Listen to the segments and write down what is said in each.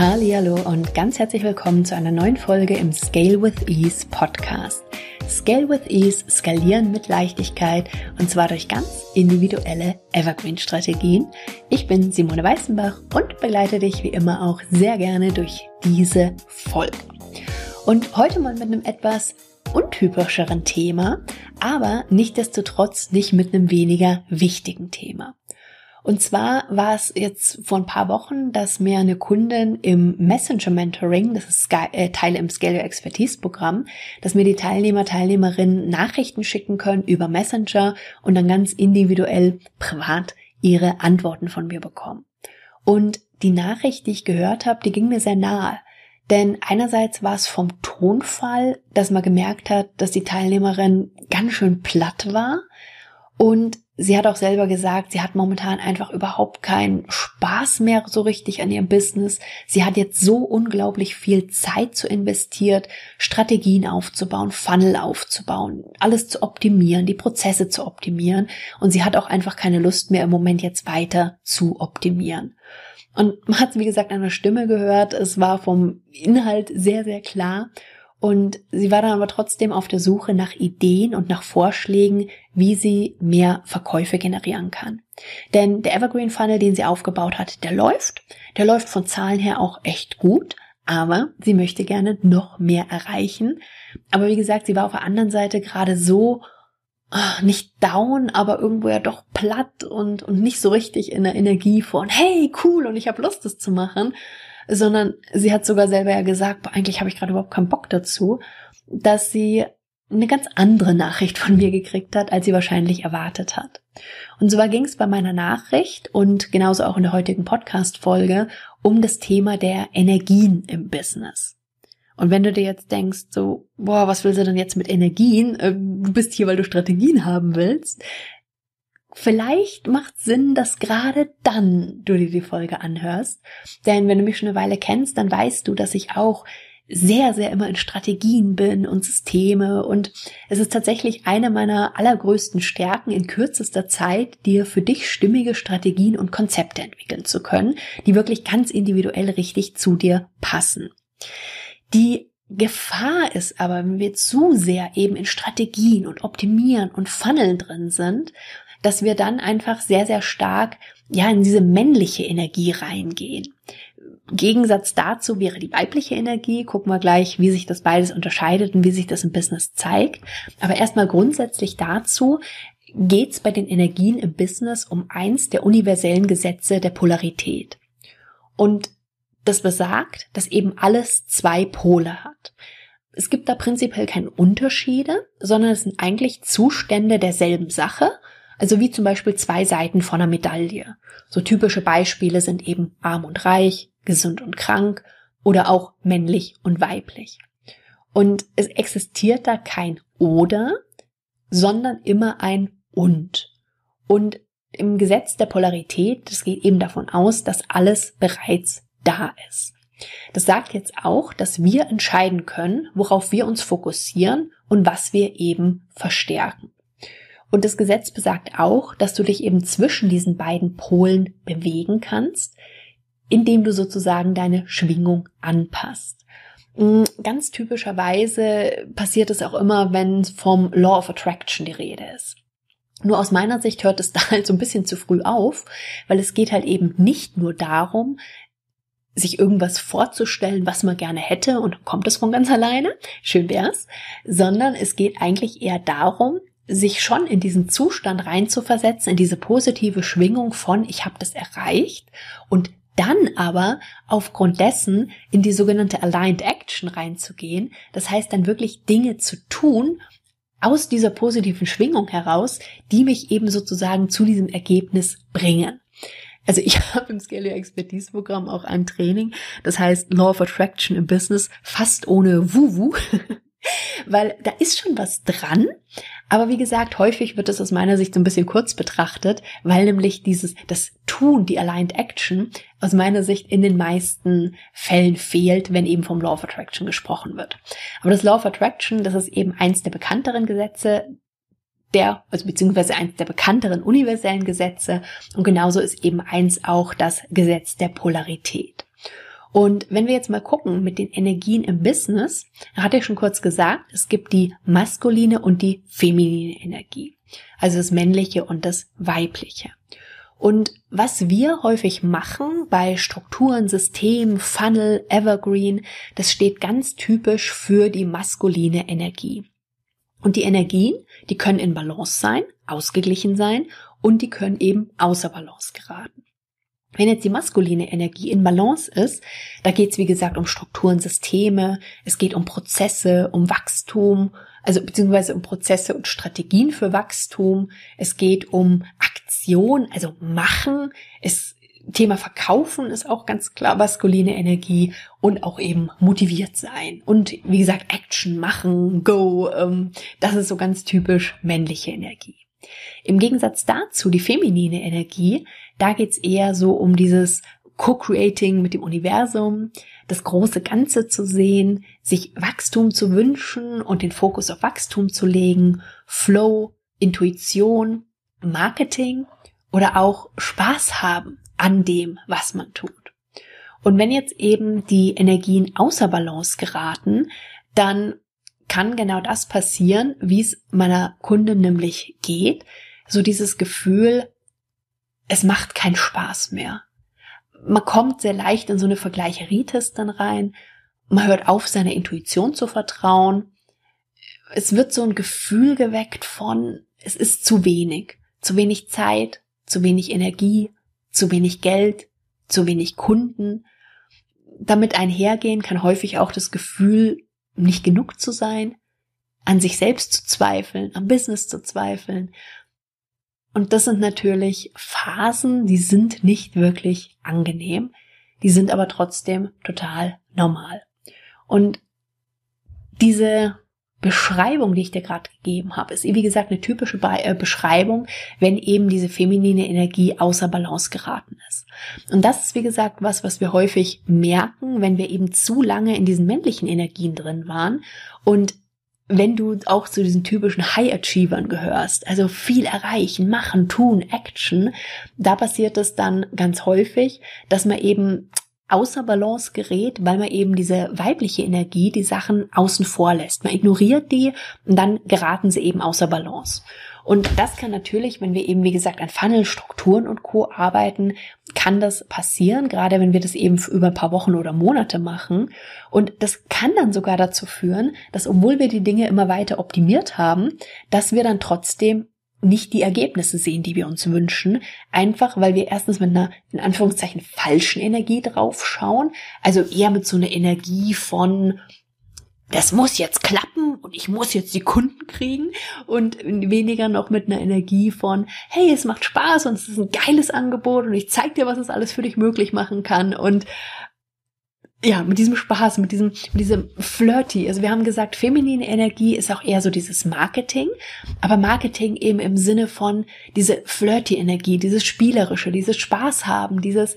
Hallo und ganz herzlich willkommen zu einer neuen Folge im Scale with Ease Podcast. Scale with Ease, skalieren mit Leichtigkeit und zwar durch ganz individuelle Evergreen-Strategien. Ich bin Simone Weißenbach und begleite dich wie immer auch sehr gerne durch diese Folge. Und heute mal mit einem etwas untypischeren Thema, aber nichtdestotrotz nicht mit einem weniger wichtigen Thema. Und zwar war es jetzt vor ein paar Wochen, dass mir eine Kundin im Messenger Mentoring, das ist äh, Teil im Scale Your Expertise Programm, dass mir die Teilnehmer, Teilnehmerinnen Nachrichten schicken können über Messenger und dann ganz individuell privat ihre Antworten von mir bekommen. Und die Nachricht, die ich gehört habe, die ging mir sehr nahe. Denn einerseits war es vom Tonfall, dass man gemerkt hat, dass die Teilnehmerin ganz schön platt war und Sie hat auch selber gesagt, sie hat momentan einfach überhaupt keinen Spaß mehr so richtig an ihrem Business. Sie hat jetzt so unglaublich viel Zeit zu investiert, Strategien aufzubauen, Funnel aufzubauen, alles zu optimieren, die Prozesse zu optimieren. Und sie hat auch einfach keine Lust mehr im Moment jetzt weiter zu optimieren. Und man hat wie gesagt, an der Stimme gehört. Es war vom Inhalt sehr, sehr klar. Und sie war dann aber trotzdem auf der Suche nach Ideen und nach Vorschlägen, wie sie mehr Verkäufe generieren kann. Denn der Evergreen Funnel, den sie aufgebaut hat, der läuft. Der läuft von Zahlen her auch echt gut. Aber sie möchte gerne noch mehr erreichen. Aber wie gesagt, sie war auf der anderen Seite gerade so ah, nicht down, aber irgendwo ja doch platt und, und nicht so richtig in der Energie von, hey, cool, und ich habe Lust, das zu machen, sondern sie hat sogar selber ja gesagt, boah, eigentlich habe ich gerade überhaupt keinen Bock dazu, dass sie eine ganz andere Nachricht von mir gekriegt hat, als sie wahrscheinlich erwartet hat. Und so ging es bei meiner Nachricht und genauso auch in der heutigen Podcast-Folge um das Thema der Energien im Business. Und wenn du dir jetzt denkst, so, boah, was will sie denn jetzt mit Energien? Äh, du bist hier, weil du Strategien haben willst. Vielleicht macht Sinn, dass gerade dann du dir die Folge anhörst. Denn wenn du mich schon eine Weile kennst, dann weißt du, dass ich auch sehr, sehr immer in Strategien bin und Systeme und es ist tatsächlich eine meiner allergrößten Stärken, in kürzester Zeit dir für dich stimmige Strategien und Konzepte entwickeln zu können, die wirklich ganz individuell richtig zu dir passen. Die Gefahr ist aber, wenn wir zu sehr eben in Strategien und Optimieren und Funneln drin sind, dass wir dann einfach sehr, sehr stark ja in diese männliche Energie reingehen. Gegensatz dazu wäre die weibliche Energie. Gucken wir gleich, wie sich das beides unterscheidet und wie sich das im Business zeigt. Aber erstmal grundsätzlich dazu geht es bei den Energien im Business um eins der universellen Gesetze der Polarität. Und das besagt, dass eben alles zwei Pole hat. Es gibt da prinzipiell keine Unterschiede, sondern es sind eigentlich Zustände derselben Sache, also wie zum Beispiel zwei Seiten von einer Medaille. So typische Beispiele sind eben arm und reich, gesund und krank oder auch männlich und weiblich. Und es existiert da kein oder, sondern immer ein und. Und im Gesetz der Polarität, das geht eben davon aus, dass alles bereits da ist. Das sagt jetzt auch, dass wir entscheiden können, worauf wir uns fokussieren und was wir eben verstärken. Und das Gesetz besagt auch, dass du dich eben zwischen diesen beiden Polen bewegen kannst, indem du sozusagen deine Schwingung anpasst. Mm, ganz typischerweise passiert es auch immer, wenn vom Law of Attraction die Rede ist. Nur aus meiner Sicht hört es da halt so ein bisschen zu früh auf, weil es geht halt eben nicht nur darum, sich irgendwas vorzustellen, was man gerne hätte und kommt es von ganz alleine, schön wär's, sondern es geht eigentlich eher darum, sich schon in diesen Zustand reinzuversetzen, in diese positive Schwingung von ich habe das erreicht und dann aber aufgrund dessen in die sogenannte Aligned Action reinzugehen, das heißt dann wirklich Dinge zu tun aus dieser positiven Schwingung heraus, die mich eben sozusagen zu diesem Ergebnis bringen. Also ich habe im Scale Your Expertise Programm auch ein Training, das heißt Law of Attraction im Business, fast ohne Wuhu. Weil da ist schon was dran, aber wie gesagt, häufig wird es aus meiner Sicht so ein bisschen kurz betrachtet, weil nämlich dieses, das Tun, die Aligned Action aus meiner Sicht in den meisten Fällen fehlt, wenn eben vom Law of Attraction gesprochen wird. Aber das Law of Attraction, das ist eben eins der bekannteren Gesetze, der, also beziehungsweise eins der bekannteren universellen Gesetze und genauso ist eben eins auch das Gesetz der Polarität. Und wenn wir jetzt mal gucken mit den Energien im Business, hatte ich schon kurz gesagt, es gibt die maskuline und die feminine Energie. Also das männliche und das weibliche. Und was wir häufig machen bei Strukturen, Systemen, Funnel, Evergreen, das steht ganz typisch für die maskuline Energie. Und die Energien, die können in Balance sein, ausgeglichen sein und die können eben außer Balance geraten. Wenn jetzt die maskuline Energie in Balance ist, da geht es wie gesagt um Strukturen, Systeme, es geht um Prozesse, um Wachstum, also beziehungsweise um Prozesse und Strategien für Wachstum, es geht um Aktion, also machen, es Thema Verkaufen ist auch ganz klar maskuline Energie und auch eben motiviert sein. Und wie gesagt, Action machen, go, ähm, das ist so ganz typisch männliche Energie. Im Gegensatz dazu die feminine Energie, da geht's eher so um dieses Co-Creating mit dem Universum, das große Ganze zu sehen, sich Wachstum zu wünschen und den Fokus auf Wachstum zu legen, Flow, Intuition, Marketing oder auch Spaß haben an dem, was man tut. Und wenn jetzt eben die Energien außer Balance geraten, dann kann genau das passieren, wie es meiner Kundin nämlich geht. So dieses Gefühl, es macht keinen Spaß mehr. Man kommt sehr leicht in so eine Vergleicheritis dann rein. Man hört auf, seiner Intuition zu vertrauen. Es wird so ein Gefühl geweckt von, es ist zu wenig. Zu wenig Zeit, zu wenig Energie, zu wenig Geld, zu wenig Kunden. Damit einhergehen kann häufig auch das Gefühl, nicht genug zu sein, an sich selbst zu zweifeln, am Business zu zweifeln. Und das sind natürlich Phasen, die sind nicht wirklich angenehm, die sind aber trotzdem total normal. Und diese Beschreibung, die ich dir gerade gegeben habe, ist wie gesagt eine typische Be äh, Beschreibung, wenn eben diese feminine Energie außer Balance geraten ist. Und das ist wie gesagt was, was wir häufig merken, wenn wir eben zu lange in diesen männlichen Energien drin waren und wenn du auch zu diesen typischen High Achievern gehörst, also viel erreichen, machen, tun, Action, da passiert es dann ganz häufig, dass man eben außer Balance gerät, weil man eben diese weibliche Energie, die Sachen außen vor lässt. Man ignoriert die und dann geraten sie eben außer Balance. Und das kann natürlich, wenn wir eben, wie gesagt, an Funnelstrukturen und Co. arbeiten, kann das passieren, gerade wenn wir das eben für über ein paar Wochen oder Monate machen. Und das kann dann sogar dazu führen, dass obwohl wir die Dinge immer weiter optimiert haben, dass wir dann trotzdem nicht die Ergebnisse sehen, die wir uns wünschen, einfach weil wir erstens mit einer in Anführungszeichen falschen Energie draufschauen, also eher mit so einer Energie von das muss jetzt klappen und ich muss jetzt die Kunden kriegen. Und weniger noch mit einer Energie von hey, es macht Spaß und es ist ein geiles Angebot und ich zeig dir, was es alles für dich möglich machen kann. Und ja, mit diesem Spaß, mit diesem, mit diesem Flirty. Also wir haben gesagt, feminine Energie ist auch eher so dieses Marketing, aber Marketing eben im Sinne von diese flirty Energie, dieses spielerische, dieses Spaß haben, dieses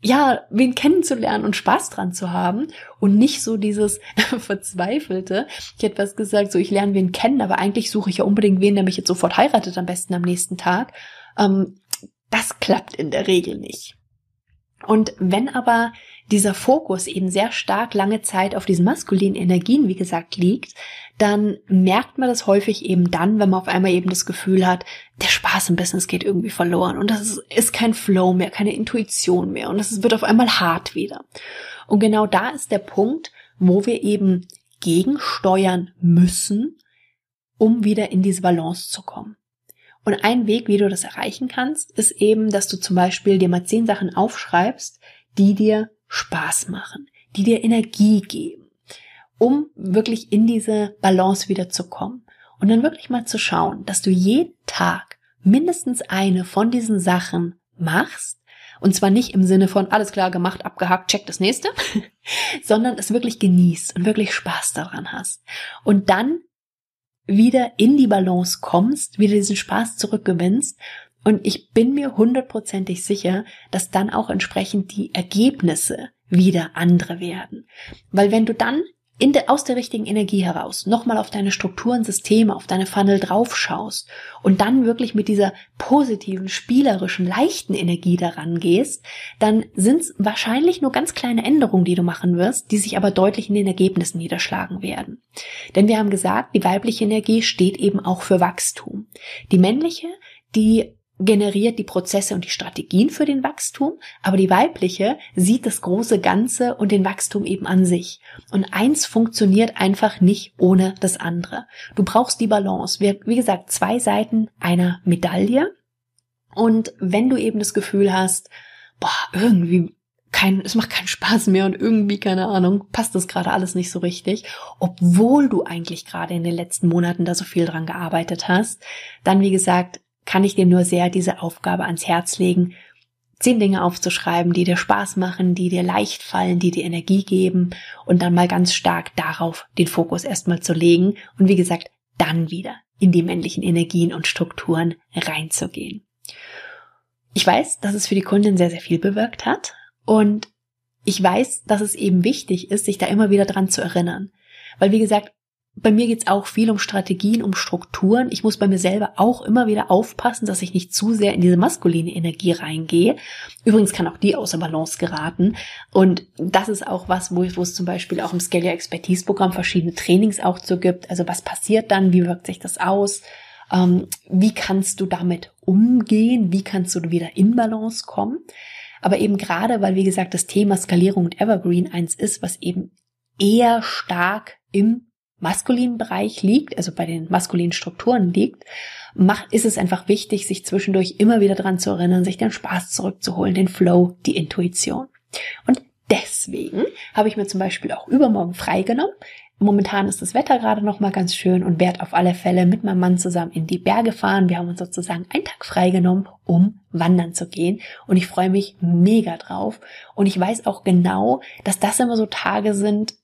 ja, wen kennenzulernen und Spaß dran zu haben und nicht so dieses verzweifelte. Ich hätte was gesagt, so ich lerne wen kennen, aber eigentlich suche ich ja unbedingt wen, der mich jetzt sofort heiratet am besten am nächsten Tag. Ähm, das klappt in der Regel nicht. Und wenn aber dieser Fokus eben sehr stark lange Zeit auf diesen maskulinen Energien, wie gesagt, liegt, dann merkt man das häufig eben dann, wenn man auf einmal eben das Gefühl hat, der Spaß im Business geht irgendwie verloren und das ist, ist kein Flow mehr, keine Intuition mehr und es wird auf einmal hart wieder. Und genau da ist der Punkt, wo wir eben gegensteuern müssen, um wieder in diese Balance zu kommen. Und ein Weg, wie du das erreichen kannst, ist eben, dass du zum Beispiel dir mal zehn Sachen aufschreibst, die dir Spaß machen, die dir Energie geben, um wirklich in diese Balance wieder zu kommen. Und dann wirklich mal zu schauen, dass du jeden Tag mindestens eine von diesen Sachen machst. Und zwar nicht im Sinne von alles klar gemacht, abgehakt, check das nächste, sondern es wirklich genießt und wirklich Spaß daran hast. Und dann wieder in die Balance kommst, wieder diesen Spaß zurückgewinnst. Und ich bin mir hundertprozentig sicher, dass dann auch entsprechend die Ergebnisse wieder andere werden. Weil wenn du dann de, aus der richtigen Energie heraus nochmal auf deine Strukturen, Systeme, auf deine Funnel drauf schaust und dann wirklich mit dieser positiven, spielerischen, leichten Energie daran gehst, dann sind es wahrscheinlich nur ganz kleine Änderungen, die du machen wirst, die sich aber deutlich in den Ergebnissen niederschlagen werden. Denn wir haben gesagt, die weibliche Energie steht eben auch für Wachstum. Die männliche, die generiert die Prozesse und die Strategien für den Wachstum, aber die weibliche sieht das große Ganze und den Wachstum eben an sich. Und eins funktioniert einfach nicht ohne das andere. Du brauchst die Balance. Wie gesagt, zwei Seiten einer Medaille. Und wenn du eben das Gefühl hast, boah, irgendwie kein, es macht keinen Spaß mehr und irgendwie, keine Ahnung, passt das gerade alles nicht so richtig, obwohl du eigentlich gerade in den letzten Monaten da so viel dran gearbeitet hast, dann wie gesagt, kann ich dir nur sehr diese Aufgabe ans Herz legen, zehn Dinge aufzuschreiben, die dir Spaß machen, die dir leicht fallen, die dir Energie geben und dann mal ganz stark darauf den Fokus erstmal zu legen und wie gesagt, dann wieder in die männlichen Energien und Strukturen reinzugehen. Ich weiß, dass es für die Kundin sehr, sehr viel bewirkt hat und ich weiß, dass es eben wichtig ist, sich da immer wieder dran zu erinnern. Weil wie gesagt, bei mir geht's auch viel um Strategien, um Strukturen. Ich muss bei mir selber auch immer wieder aufpassen, dass ich nicht zu sehr in diese maskuline Energie reingehe. Übrigens kann auch die außer Balance geraten. Und das ist auch was, wo, es zum Beispiel auch im Scale Expertise Programm verschiedene Trainings auch zu gibt. Also was passiert dann? Wie wirkt sich das aus? Ähm, wie kannst du damit umgehen? Wie kannst du wieder in Balance kommen? Aber eben gerade, weil wie gesagt das Thema Skalierung und Evergreen eins ist, was eben eher stark im maskulinen Bereich liegt, also bei den maskulinen Strukturen liegt, macht, ist es einfach wichtig, sich zwischendurch immer wieder dran zu erinnern, sich den Spaß zurückzuholen, den Flow, die Intuition. Und deswegen habe ich mir zum Beispiel auch übermorgen freigenommen. Momentan ist das Wetter gerade noch mal ganz schön und werde auf alle Fälle mit meinem Mann zusammen in die Berge fahren. Wir haben uns sozusagen einen Tag freigenommen, um wandern zu gehen und ich freue mich mega drauf und ich weiß auch genau, dass das immer so Tage sind,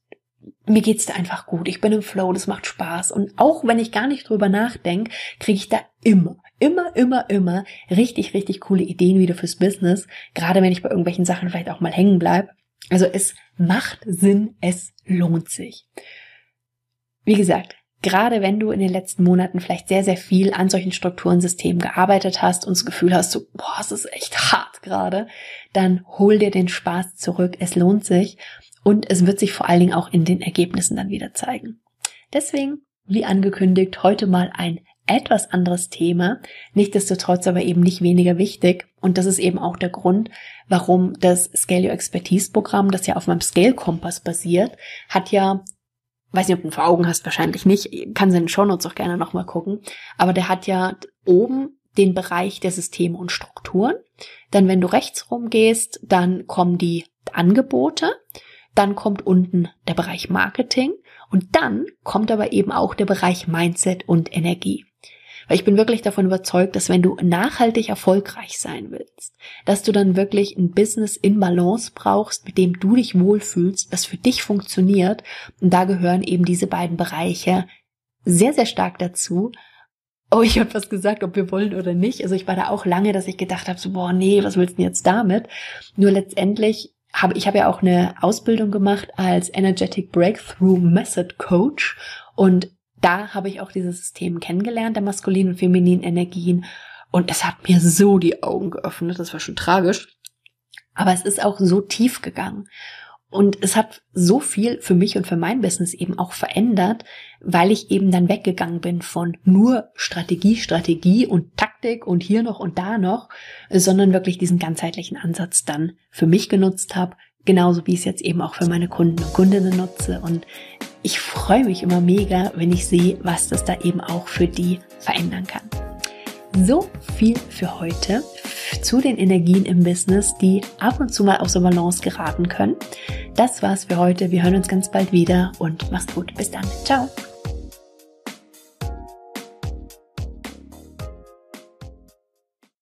mir geht's da einfach gut. Ich bin im Flow, das macht Spaß. Und auch wenn ich gar nicht drüber nachdenke, kriege ich da immer, immer, immer, immer richtig, richtig coole Ideen wieder fürs Business. Gerade wenn ich bei irgendwelchen Sachen vielleicht auch mal hängen bleib. Also es macht Sinn, es lohnt sich. Wie gesagt, gerade wenn du in den letzten Monaten vielleicht sehr, sehr viel an solchen Strukturensystemen gearbeitet hast und das Gefühl hast, so, boah, es ist echt hart gerade, dann hol dir den Spaß zurück. Es lohnt sich. Und es wird sich vor allen Dingen auch in den Ergebnissen dann wieder zeigen. Deswegen, wie angekündigt, heute mal ein etwas anderes Thema, nichtsdestotrotz aber eben nicht weniger wichtig. Und das ist eben auch der Grund, warum das Scale Your Expertise Programm, das ja auf meinem Scale Kompass basiert, hat ja, weiß nicht, ob du vor Augen hast, wahrscheinlich nicht, kann seine Shownotes auch gerne nochmal gucken, aber der hat ja oben den Bereich der Systeme und Strukturen. Dann, wenn du rechts rumgehst, dann kommen die Angebote. Dann kommt unten der Bereich Marketing und dann kommt aber eben auch der Bereich Mindset und Energie. Weil ich bin wirklich davon überzeugt, dass wenn du nachhaltig erfolgreich sein willst, dass du dann wirklich ein Business in Balance brauchst, mit dem du dich wohlfühlst, das für dich funktioniert. Und da gehören eben diese beiden Bereiche sehr, sehr stark dazu. Oh, ich habe was gesagt, ob wir wollen oder nicht. Also ich war da auch lange, dass ich gedacht habe, so, boah, nee, was willst du denn jetzt damit? Nur letztendlich habe ich habe ja auch eine Ausbildung gemacht als Energetic Breakthrough Method Coach. Und da habe ich auch dieses System kennengelernt der maskulinen und femininen Energien. Und es hat mir so die Augen geöffnet, das war schon tragisch, aber es ist auch so tief gegangen und es hat so viel für mich und für mein Business eben auch verändert, weil ich eben dann weggegangen bin von nur Strategie, Strategie und Taktik und hier noch und da noch, sondern wirklich diesen ganzheitlichen Ansatz dann für mich genutzt habe, genauso wie ich es jetzt eben auch für meine Kunden und Kundinnen nutze. Und ich freue mich immer mega, wenn ich sehe, was das da eben auch für die verändern kann. So viel für heute zu den Energien im Business, die ab und zu mal aus der Balance geraten können. Das war's für heute. Wir hören uns ganz bald wieder und mach's gut. Bis dann. Ciao.